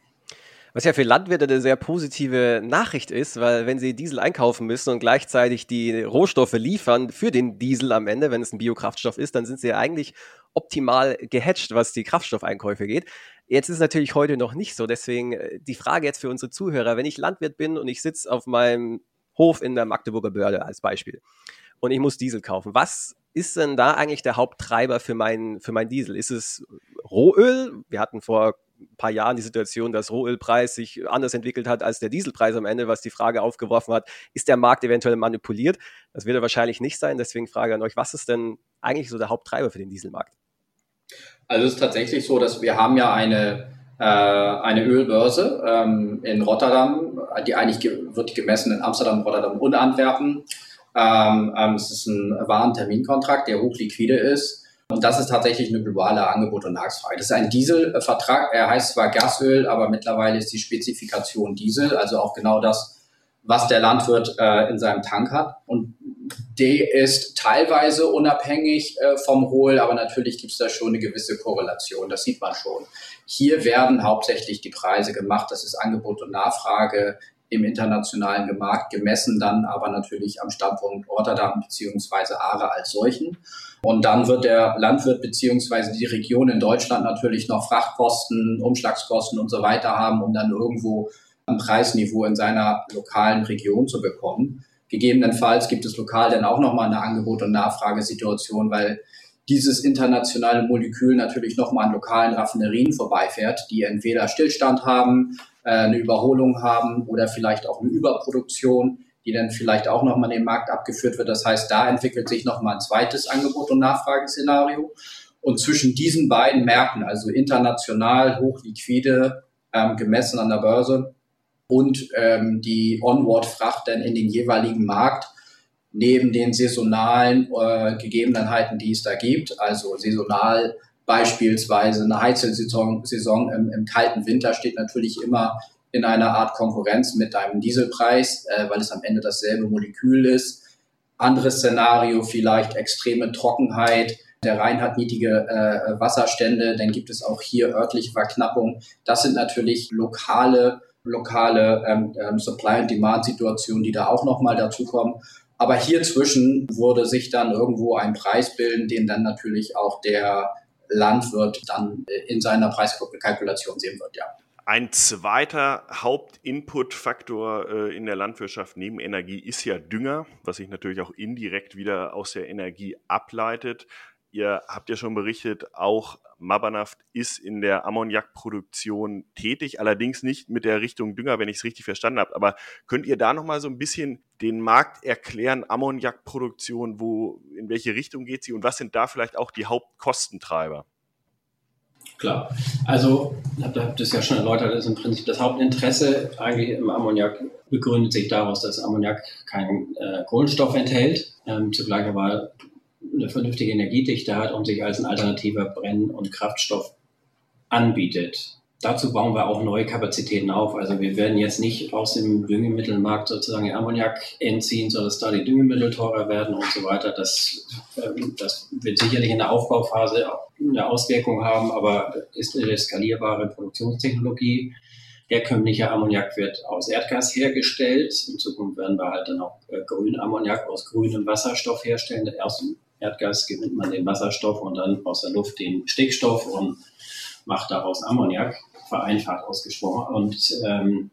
Was ja für Landwirte eine sehr positive Nachricht ist, weil wenn sie Diesel einkaufen müssen und gleichzeitig die Rohstoffe liefern für den Diesel am Ende, wenn es ein Biokraftstoff ist, dann sind sie ja eigentlich optimal gehatcht, was die Kraftstoffeinkäufe geht. Jetzt ist es natürlich heute noch nicht so. Deswegen äh, die Frage jetzt für unsere Zuhörer, wenn ich Landwirt bin und ich sitze auf meinem Hof in der Magdeburger Börde als Beispiel und ich muss Diesel kaufen, was ist denn da eigentlich der Haupttreiber für meinen für mein Diesel? Ist es Rohöl? Wir hatten vor ein paar Jahren die Situation, dass Rohölpreis sich anders entwickelt hat als der Dieselpreis am Ende, was die Frage aufgeworfen hat, ist der Markt eventuell manipuliert? Das wird er wahrscheinlich nicht sein. Deswegen frage ich an euch, was ist denn eigentlich so der Haupttreiber für den Dieselmarkt? Also es ist tatsächlich so, dass wir haben ja eine, äh, eine Ölbörse ähm, in Rotterdam, die eigentlich wird gemessen in Amsterdam, Rotterdam und Antwerpen. Ähm, ähm, es ist ein Warenterminkontrakt, der hochliquide ist. Und das ist tatsächlich eine globale Angebot- und Nachfrage. Das ist ein Dieselvertrag. Er heißt zwar Gasöl, aber mittlerweile ist die Spezifikation Diesel, also auch genau das, was der Landwirt äh, in seinem Tank hat. Und der ist teilweise unabhängig äh, vom Hohl, aber natürlich gibt es da schon eine gewisse Korrelation. Das sieht man schon. Hier werden hauptsächlich die Preise gemacht. Das ist Angebot und Nachfrage im internationalen Markt gemessen, dann aber natürlich am Standpunkt Rotterdam beziehungsweise Aare als solchen. Und dann wird der Landwirt beziehungsweise die Region in Deutschland natürlich noch Frachtkosten, Umschlagskosten und so weiter haben, um dann irgendwo ein Preisniveau in seiner lokalen Region zu bekommen. Gegebenenfalls gibt es lokal dann auch nochmal eine Angebot- und Nachfragesituation, weil dieses internationale Molekül natürlich nochmal an lokalen Raffinerien vorbeifährt, die entweder Stillstand haben, eine Überholung haben oder vielleicht auch eine Überproduktion, die dann vielleicht auch nochmal in den Markt abgeführt wird. Das heißt, da entwickelt sich nochmal ein zweites Angebot- und Nachfrageszenario. Und zwischen diesen beiden Märkten, also international hochliquide, ähm, gemessen an der Börse, und ähm, die Onward-Fracht dann in den jeweiligen Markt neben den saisonalen äh, Gegebenheiten, die es da gibt, also saisonal beispielsweise eine Heizsaison Saison im, im, kalten Winter steht natürlich immer in einer Art Konkurrenz mit einem Dieselpreis, äh, weil es am Ende dasselbe Molekül ist. Anderes Szenario vielleicht extreme Trockenheit, der Rhein hat niedrige äh, Wasserstände, dann gibt es auch hier örtliche Verknappung. Das sind natürlich lokale lokale ähm, ähm, Supply- and Demand-Situationen, die da auch nochmal dazukommen. Aber hier zwischen würde sich dann irgendwo ein Preis bilden, den dann natürlich auch der Landwirt dann äh, in seiner Preiskalkulation sehen wird, ja. Ein zweiter Hauptinputfaktor äh, in der Landwirtschaft neben Energie ist ja Dünger, was sich natürlich auch indirekt wieder aus der Energie ableitet. Ihr habt ja schon berichtet, auch Mabanaft ist in der Ammoniakproduktion tätig, allerdings nicht mit der Richtung Dünger, wenn ich es richtig verstanden habe. Aber könnt ihr da nochmal so ein bisschen den Markt erklären, Ammoniakproduktion, wo, in welche Richtung geht sie und was sind da vielleicht auch die Hauptkostentreiber? Klar, also ich habe das ja schon erläutert, ist im Prinzip das Hauptinteresse eigentlich im Ammoniak begründet sich daraus, dass Ammoniak keinen äh, Kohlenstoff enthält, ähm, zugleich aber eine vernünftige Energiedichte hat und sich als ein alternativer Brenn- und Kraftstoff anbietet. Dazu bauen wir auch neue Kapazitäten auf. Also wir werden jetzt nicht aus dem Düngemittelmarkt sozusagen den Ammoniak entziehen, sodass da die Düngemittel teurer werden und so weiter. Das, ähm, das wird sicherlich in der Aufbauphase eine Auswirkung haben, aber ist eine skalierbare Produktionstechnologie. Herkömmlicher Ammoniak wird aus Erdgas hergestellt. In Zukunft werden wir halt dann auch äh, grünen Ammoniak aus grünem Wasserstoff herstellen. Aus dem Erdgas gewinnt man den Wasserstoff und dann aus der Luft den Stickstoff und macht daraus Ammoniak, vereinfacht ausgesprochen. Und ähm,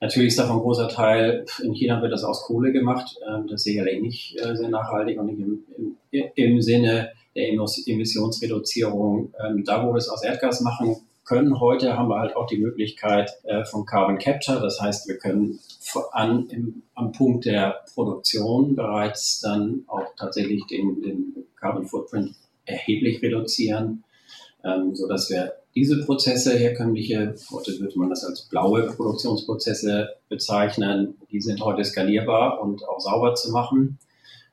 natürlich ist davon ein großer Teil, in China wird das aus Kohle gemacht, ähm, das ist sicherlich nicht äh, sehr nachhaltig und nicht im, im, im Sinne der Emissionsreduzierung. Ähm, da, wo wir es aus Erdgas machen können, heute haben wir halt auch die Möglichkeit äh, von Carbon Capture. Das heißt, wir können an, im, am Punkt der Produktion bereits dann auch tatsächlich den, den Carbon Footprint erheblich reduzieren, ähm, so dass wir diese Prozesse, herkömmliche, heute würde man das als blaue Produktionsprozesse bezeichnen, die sind heute skalierbar und auch sauber zu machen.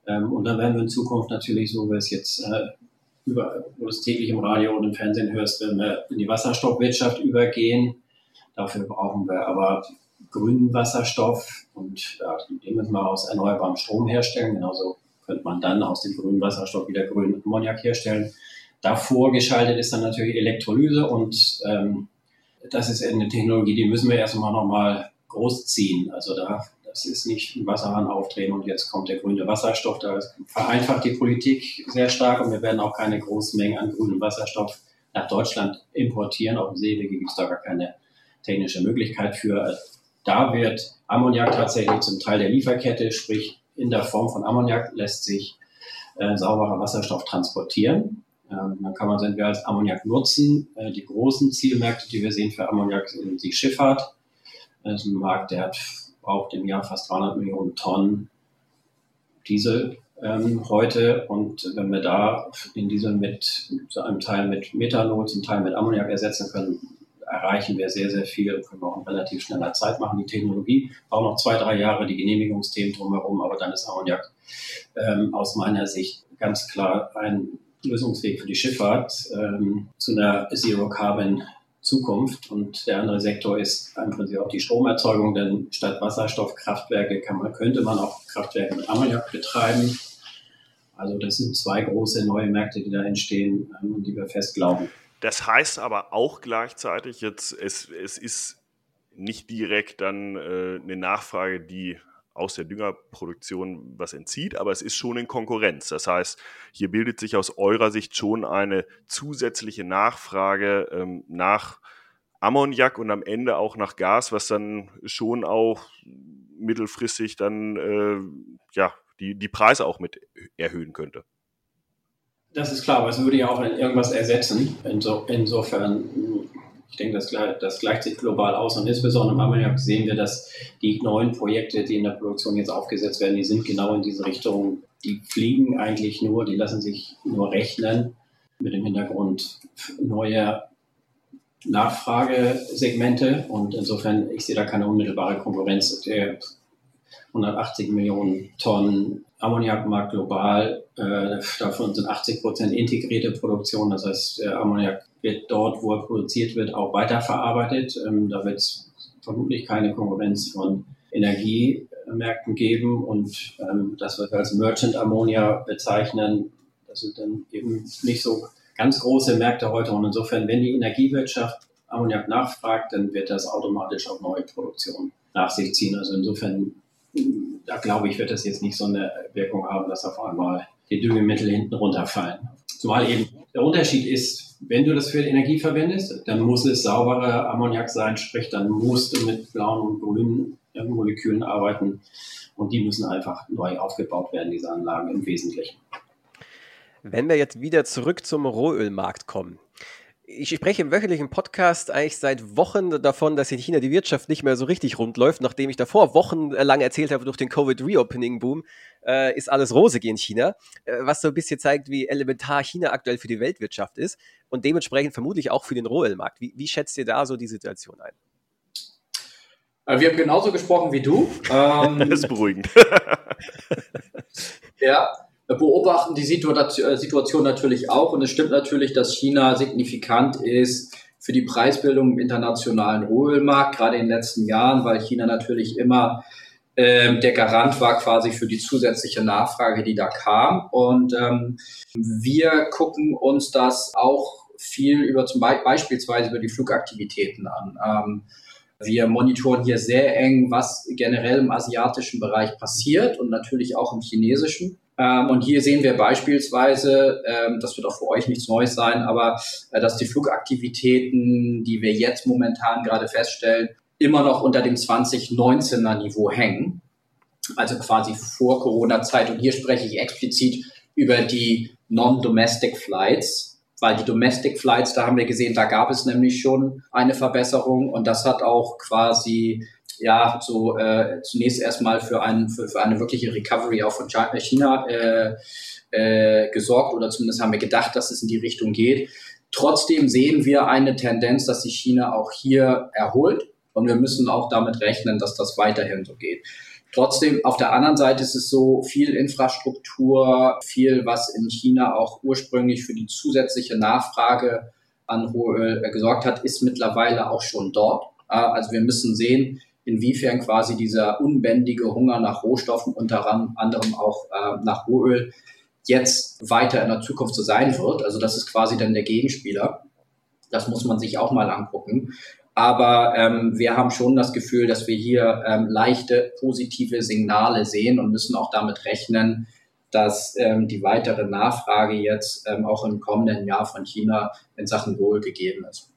Ähm, und dann werden wir in Zukunft natürlich, so wie wir es jetzt äh, über, wo du es täglich im Radio und im Fernsehen hörst, wenn wir in die Wasserstoffwirtschaft übergehen. Dafür brauchen wir aber grünen Wasserstoff und ja, den müssen wir aus erneuerbarem Strom herstellen. Genauso könnte man dann aus dem grünen Wasserstoff wieder grünen Ammoniak herstellen. Davor geschaltet ist dann natürlich Elektrolyse und ähm, das ist eine Technologie, die müssen wir erstmal nochmal großziehen. Also da, das ist nicht ein Wasserhahn aufdrehen und jetzt kommt der grüne Wasserstoff. Da vereinfacht die Politik sehr stark und wir werden auch keine großen Mengen an grünem Wasserstoff nach Deutschland importieren. Auf dem Seewege gibt es da gar keine technische Möglichkeit für. Da wird Ammoniak tatsächlich zum Teil der Lieferkette, sprich in der Form von Ammoniak lässt sich äh, sauberer Wasserstoff transportieren. Ähm, dann kann man es entweder als Ammoniak nutzen. Äh, die großen Zielmärkte, die wir sehen für Ammoniak, sind die Schifffahrt. Das ist ein Markt, der hat, braucht im Jahr fast 300 Millionen Tonnen Diesel ähm, heute. Und wenn wir da den Diesel mit zu einem Teil mit Methanol, zum Teil mit Ammoniak ersetzen können, erreichen wir sehr, sehr viel, können wir auch in relativ schneller Zeit machen. Die Technologie braucht noch zwei, drei Jahre, die Genehmigungsthemen drumherum, aber dann ist Ammoniak ähm, aus meiner Sicht ganz klar ein Lösungsweg für die Schifffahrt ähm, zu einer Zero-Carbon Zukunft. Und der andere Sektor ist im Prinzip auch die Stromerzeugung, denn statt Wasserstoffkraftwerke kann man, könnte man auch Kraftwerke mit Ammoniak betreiben. Also das sind zwei große neue Märkte, die da entstehen ähm, und die wir fest glauben. Das heißt aber auch gleichzeitig jetzt, es, es ist nicht direkt dann äh, eine Nachfrage, die aus der Düngerproduktion was entzieht, aber es ist schon in Konkurrenz. Das heißt, hier bildet sich aus eurer Sicht schon eine zusätzliche Nachfrage ähm, nach Ammoniak und am Ende auch nach Gas, was dann schon auch mittelfristig dann äh, ja, die, die Preise auch mit erhöhen könnte. Das ist klar, aber es würde ja auch irgendwas ersetzen. Inso, insofern ich denke, das, das gleicht sich global aus und insbesondere im Ammoniak sehen wir, dass die neuen Projekte, die in der Produktion jetzt aufgesetzt werden, die sind genau in diese Richtung. Die fliegen eigentlich nur, die lassen sich nur rechnen mit dem Hintergrund neuer Nachfragesegmente und insofern, ich sehe da keine unmittelbare Konkurrenz. Der 180 Millionen Tonnen Ammoniakmarkt global, äh, davon sind 80 Prozent integrierte Produktion, das heißt, der Ammoniak wird dort, wo er produziert wird, auch weiterverarbeitet. Ähm, da wird es vermutlich keine Konkurrenz von Energiemärkten geben und ähm, das wird als Merchant Ammonia bezeichnen. Das sind dann eben nicht so ganz große Märkte heute und insofern, wenn die Energiewirtschaft Ammoniak nachfragt, dann wird das automatisch auch neue Produktion nach sich ziehen. Also insofern, da glaube ich, wird das jetzt nicht so eine Wirkung haben, dass auf einmal die Düngemittel hinten runterfallen. Zumal eben der Unterschied ist, wenn du das für Energie verwendest, dann muss es sauberer Ammoniak sein, sprich, dann musst du mit blauen und grünen Molekülen arbeiten und die müssen einfach neu aufgebaut werden, diese Anlagen im Wesentlichen. Wenn wir jetzt wieder zurück zum Rohölmarkt kommen, ich spreche im wöchentlichen Podcast eigentlich seit Wochen davon, dass in China die Wirtschaft nicht mehr so richtig rund läuft, nachdem ich davor wochenlang erzählt habe, durch den Covid-Reopening-Boom äh, ist alles rosig in China, äh, was so ein bisschen zeigt, wie elementar China aktuell für die Weltwirtschaft ist und dementsprechend vermutlich auch für den Rohölmarkt. Wie, wie schätzt ihr da so die Situation ein? Äh, wir haben genauso gesprochen wie du. <laughs> Ähm, das ist beruhigend. <laughs> ja, beobachten die äh, Situation natürlich auch und es stimmt natürlich, dass China signifikant ist für die Preisbildung im internationalen Rohölmarkt, gerade in den letzten Jahren, weil China natürlich immer ähm, der Garant war quasi für die zusätzliche Nachfrage, die da kam. Und ähm, wir gucken uns das auch viel über zum Beispiel beispielsweise über die Flugaktivitäten an. Ähm, wir monitoren hier sehr eng, was generell im asiatischen Bereich passiert und natürlich auch im chinesischen. Ähm, und hier sehen wir beispielsweise, ähm, das wird auch für euch nichts Neues sein, aber äh, dass die Flugaktivitäten, die wir jetzt momentan gerade feststellen, immer noch unter dem 2019er Niveau hängen. Also quasi vor Corona-Zeit. Und hier spreche ich explizit über die Non-Domestic Flights, weil die Domestic Flights, da haben wir gesehen, da gab es nämlich schon eine Verbesserung und das hat auch quasi ja, so äh, zunächst erstmal für, ein, für, für eine wirkliche Recovery auch von China äh, äh, gesorgt oder zumindest haben wir gedacht, dass es in die Richtung geht. Trotzdem sehen wir eine Tendenz, dass sich China auch hier erholt und wir müssen auch damit rechnen, dass das weiterhin so geht. Trotzdem, auf der anderen Seite ist es so, viel Infrastruktur, viel, was in China auch ursprünglich für die zusätzliche Nachfrage an Rohöl äh, gesorgt hat, ist mittlerweile auch schon dort. Also wir müssen sehen, inwiefern quasi dieser unbändige Hunger nach Rohstoffen, unter anderem auch äh, nach Rohöl, jetzt weiter in der Zukunft so sein wird. Also das ist quasi dann der Gegenspieler. Das muss man sich auch mal angucken. Aber ähm, wir haben schon das Gefühl, dass wir hier ähm, leichte positive Signale sehen und müssen auch damit rechnen, dass ähm, die weitere Nachfrage jetzt ähm, auch im kommenden Jahr von China in Sachen Wohl gegeben ist.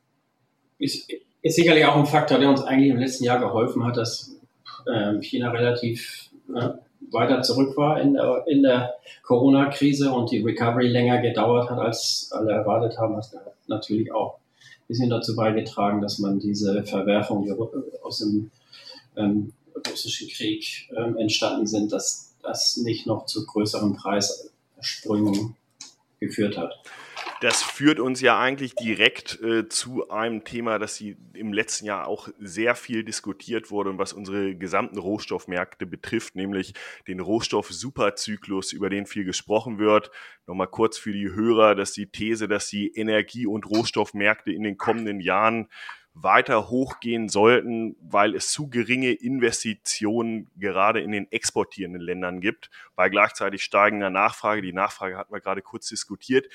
ist ist sicherlich auch ein Faktor, der uns eigentlich im letzten Jahr geholfen hat, dass ähm, China relativ äh, weiter zurück war in der, in der Corona-Krise und die Recovery länger gedauert hat, als alle erwartet haben. Das hat natürlich auch ein bisschen dazu beigetragen, dass man diese Verwerfungen, die aus dem ähm, russischen Krieg ähm, entstanden sind, dass das nicht noch zu größeren Preissprüngen geführt hat. Das führt uns ja eigentlich direkt äh, zu einem Thema, das sie im letzten Jahr auch sehr viel diskutiert wurde und was unsere gesamten Rohstoffmärkte betrifft, nämlich den Rohstoff-Superzyklus, über den viel gesprochen wird. Nochmal kurz für die Hörer, dass die These, dass die Energie- und Rohstoffmärkte in den kommenden Jahren weiter hochgehen sollten, weil es zu geringe Investitionen gerade in den exportierenden Ländern gibt, bei gleichzeitig steigender Nachfrage. Die Nachfrage hatten wir gerade kurz diskutiert.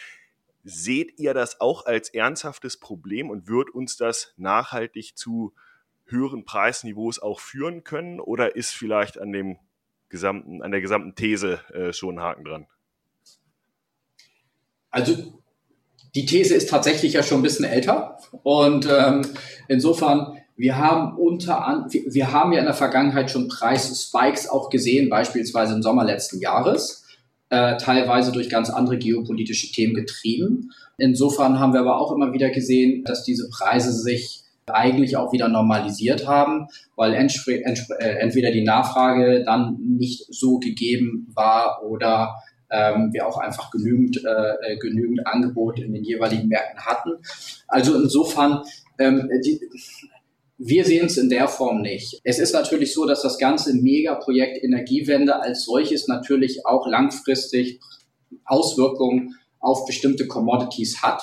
Seht ihr das auch als ernsthaftes Problem und wird uns das nachhaltig zu höheren Preisniveaus auch führen können? Oder ist vielleicht an dem gesamten, an der gesamten These äh, schon ein Haken dran? Also die These ist tatsächlich ja schon ein bisschen älter und ähm, insofern wir haben unter an, wir haben ja in der Vergangenheit schon Preisspikes auch gesehen, beispielsweise im Sommer letzten Jahres äh, teilweise durch ganz andere geopolitische Themen getrieben. Insofern haben wir aber auch immer wieder gesehen, dass diese Preise sich eigentlich auch wieder normalisiert haben, weil äh, entweder die Nachfrage dann nicht so gegeben war oder ähm, wir auch einfach genügend, äh, genügend Angebot in den jeweiligen Märkten hatten. Also insofern, ähm, die, wir sehen es in der Form nicht. Es ist natürlich so, dass das ganze Megaprojekt Energiewende als solches natürlich auch langfristig Auswirkungen auf bestimmte Commodities hat.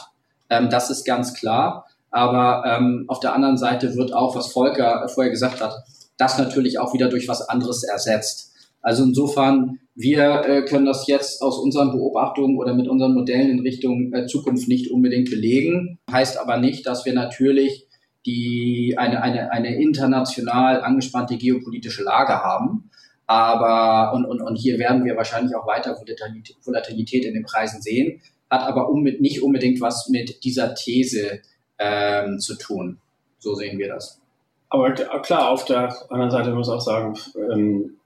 Ähm, das ist ganz klar. Aber ähm, auf der anderen Seite wird auch, was Volker vorher gesagt hat, das natürlich auch wieder durch was anderes ersetzt. Also insofern, wir äh, können das jetzt aus unseren Beobachtungen oder mit unseren Modellen in Richtung äh, Zukunft nicht unbedingt belegen. Heißt aber nicht, dass wir natürlich die eine, eine, eine international angespannte geopolitische Lage haben. Aber, und, und, und hier werden wir wahrscheinlich auch weiter Volatilität, in den Preisen sehen, hat aber um, nicht unbedingt was mit dieser These ähm, zu tun. So sehen wir das. Aber klar, auf der anderen Seite muss ich auch sagen, ähm,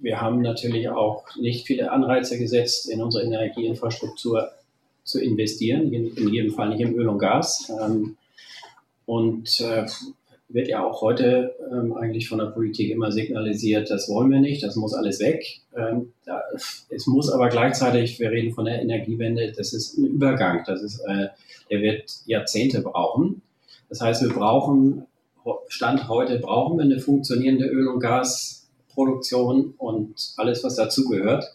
wir haben natürlich auch nicht viele Anreize gesetzt, in unsere Energieinfrastruktur zu investieren, in, in jedem Fall nicht im Öl und Gas. Ähm, und äh, wird ja auch heute ähm, eigentlich von der Politik immer signalisiert, das wollen wir nicht, das muss alles weg. Ähm, da, es muss aber gleichzeitig, wir reden von der Energiewende, das ist ein Übergang, das ist, äh, der wird Jahrzehnte brauchen. Das heißt, wir brauchen, Stand heute brauchen wir eine funktionierende Öl- und Gasproduktion und alles, was dazugehört.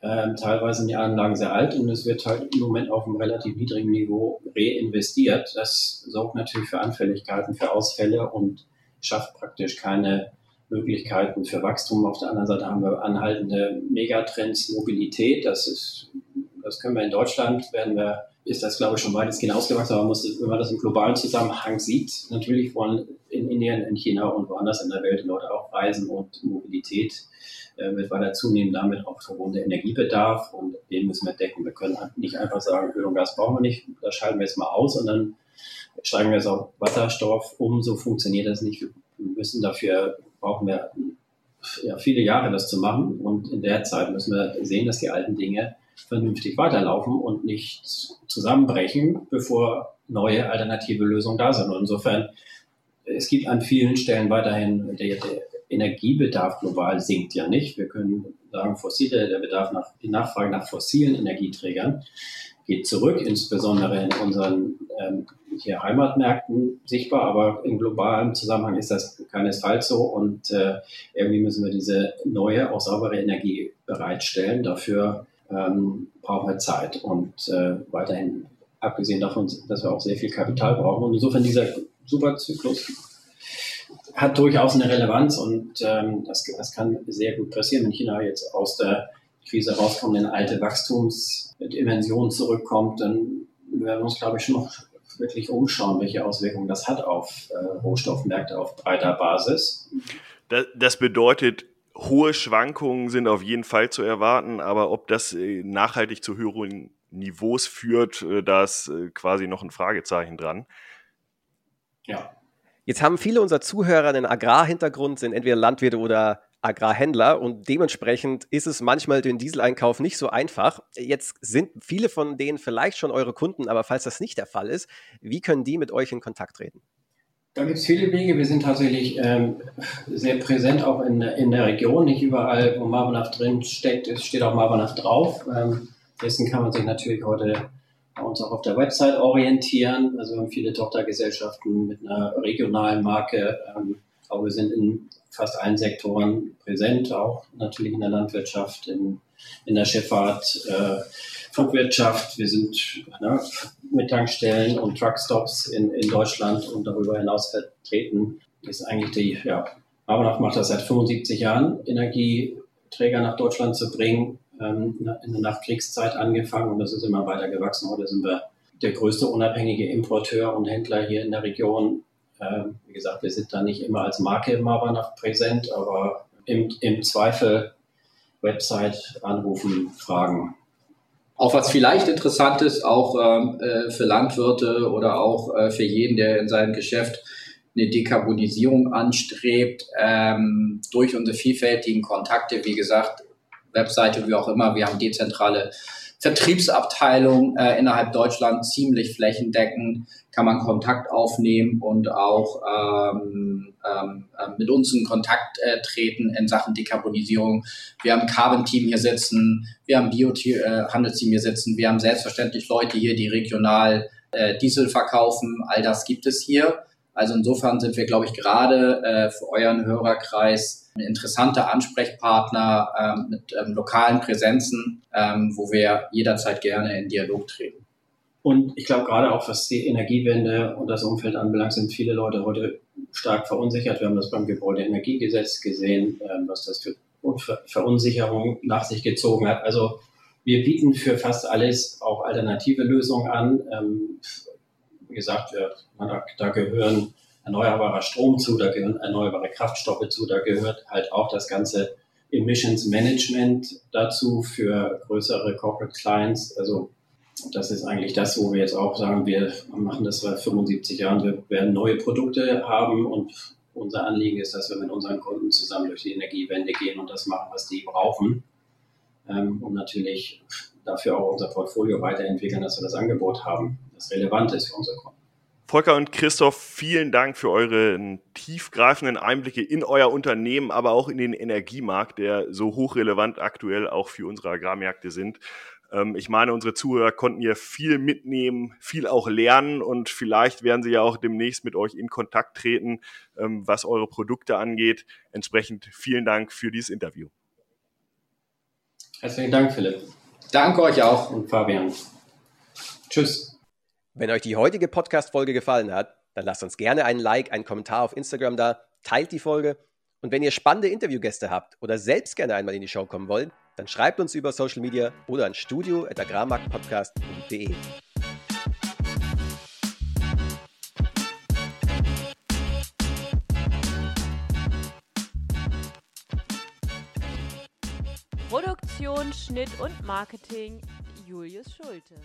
Ähm, teilweise sind die Anlagen sehr alt und es wird halt im Moment auf einem relativ niedrigen Niveau reinvestiert. Das sorgt natürlich für Anfälligkeiten, für Ausfälle und schafft praktisch keine Möglichkeiten für Wachstum. Auf der anderen Seite haben wir anhaltende Megatrends, Mobilität. Das ist, das können wir in Deutschland, werden wir, ist das glaube ich schon weitestgehend ausgewachsen, aber man muss, wenn man das im globalen Zusammenhang sieht, natürlich wollen in Indien, in China und woanders in der Welt Leute auch reisen und Mobilität äh, wird weiter zunehmen, damit auch der Energiebedarf und den müssen wir decken. Wir können halt nicht einfach sagen, Öl und Gas brauchen wir nicht, das schalten wir jetzt mal aus und dann steigen wir jetzt auf Wasserstoff um. So funktioniert das nicht. Wir müssen dafür, brauchen wir ja, viele Jahre das zu machen und in der Zeit müssen wir sehen, dass die alten Dinge vernünftig weiterlaufen und nicht zusammenbrechen, bevor neue alternative Lösungen da sind. Und insofern, es gibt an vielen Stellen weiterhin der, der Energiebedarf global sinkt ja nicht. Wir können sagen, fossile, der Bedarf nach, die Nachfrage nach fossilen Energieträgern geht zurück, insbesondere in unseren ähm, hier Heimatmärkten sichtbar, aber im globalen Zusammenhang ist das keinesfalls so und äh, irgendwie müssen wir diese neue, auch saubere Energie bereitstellen. Dafür ähm, brauchen wir Zeit und äh, weiterhin, abgesehen davon, dass wir auch sehr viel Kapital brauchen. Und insofern dieser Superzyklus hat durchaus eine Relevanz und ähm, das, das kann sehr gut passieren, wenn China jetzt aus der Krise rauskommt, in alte Wachstumsdimensionen zurückkommt, dann werden wir uns, glaube ich, schon noch wirklich umschauen, welche Auswirkungen das hat auf äh, Rohstoffmärkte auf breiter Basis. Das, das bedeutet, hohe Schwankungen sind auf jeden Fall zu erwarten, aber ob das äh, nachhaltig zu höheren Niveaus führt, äh, da ist äh, quasi noch ein Fragezeichen dran. Ja, Jetzt haben viele unserer Zuhörer einen Agrarhintergrund, sind entweder Landwirte oder Agrarhändler und dementsprechend ist es manchmal den Dieseleinkauf nicht so einfach. Jetzt sind viele von denen vielleicht schon eure Kunden, aber falls das nicht der Fall ist, wie können die mit euch in Kontakt treten? Da gibt es viele Wege. Wir sind tatsächlich ähm, sehr präsent auch in, in der Region. Nicht überall, wo Marbanaf drin steckt, steht auch Marbanaf drauf. Ähm, dessen kann man sich natürlich heute uns auch auf der Website orientieren. Also wir haben viele Tochtergesellschaften mit einer regionalen Marke, ähm, aber wir sind in fast allen Sektoren präsent, auch natürlich in der Landwirtschaft, in, in der Schifffahrt, äh, Flugwirtschaft. Wir sind ne, mit Tankstellen und Truckstops in, in Deutschland und darüber hinaus vertreten. Ist eigentlich die, ja, Marbach macht das seit 75 Jahren, Energieträger nach Deutschland zu bringen in der Nachkriegszeit angefangen und das ist immer weiter gewachsen. Heute sind wir der größte unabhängige Importeur und Händler hier in der Region. Ähm, wie gesagt, wir sind da nicht immer als Marke im Marbach präsent, aber im, im Zweifel Website anrufen, fragen. Auch was vielleicht interessant ist, auch ähm, äh, für Landwirte oder auch äh, für jeden, der in seinem Geschäft eine Dekarbonisierung anstrebt, ähm, durch unsere vielfältigen Kontakte, wie gesagt, Webseite, wie auch immer. Wir haben dezentrale Vertriebsabteilung äh, innerhalb Deutschland, ziemlich flächendeckend, kann man Kontakt aufnehmen und auch ähm, ähm, äh, mit uns in Kontakt äh, treten in Sachen Dekarbonisierung. Wir haben Carbon-Team hier sitzen, wir haben Bio-Handelsteam hier sitzen, wir haben selbstverständlich Leute hier, die regional äh, Diesel verkaufen. All das gibt es hier. Also insofern sind wir, glaube ich, gerade äh, für euren Hörerkreis interessanter Ansprechpartner ähm, mit ähm, lokalen Präsenzen, ähm, wo wir jederzeit gerne in Dialog treten. Und ich glaube, gerade auch was die Energiewende und das Umfeld anbelangt, sind viele Leute heute stark verunsichert. Wir haben das beim Gebäudeenergiegesetz gesehen, ähm, was das für Verunsicherung nach sich gezogen hat. Also wir bieten für fast alles auch alternative Lösungen an. Ähm, wie gesagt, wir, da, da gehören erneuerbarer Strom zu, da gehören erneuerbare Kraftstoffe zu, da gehört halt auch das ganze Emissions Management dazu für größere Corporate Clients. Also das ist eigentlich das, wo wir jetzt auch sagen, wir machen das seit 75 Jahren, wir werden neue Produkte haben und unser Anliegen ist, dass wir mit unseren Kunden zusammen durch die Energiewende gehen und das machen, was die brauchen. Ähm, und natürlich dafür auch unser Portfolio weiterentwickeln, dass wir das Angebot haben, das relevant ist für unsere Kunden. Volker und Christoph, vielen Dank für eure tiefgreifenden Einblicke in euer Unternehmen, aber auch in den Energiemarkt, der so hochrelevant aktuell auch für unsere Agrarmärkte sind. Ähm, ich meine, unsere Zuhörer konnten hier viel mitnehmen, viel auch lernen und vielleicht werden sie ja auch demnächst mit euch in Kontakt treten, ähm, was eure Produkte angeht. Entsprechend vielen Dank für dieses Interview. Herzlichen Dank, Philipp. Danke euch auch und Fabian. Tschüss. Wenn euch die heutige Podcast-Folge gefallen hat, dann lasst uns gerne einen Like, einen Kommentar auf Instagram da, teilt die Folge und wenn ihr spannende Interviewgäste habt oder selbst gerne einmal in die Show kommen wollt, dann schreibt uns über Social Media oder an studio.agrarmarktpodcast.de. Produktion, Schnitt und Marketing Julius Schulte.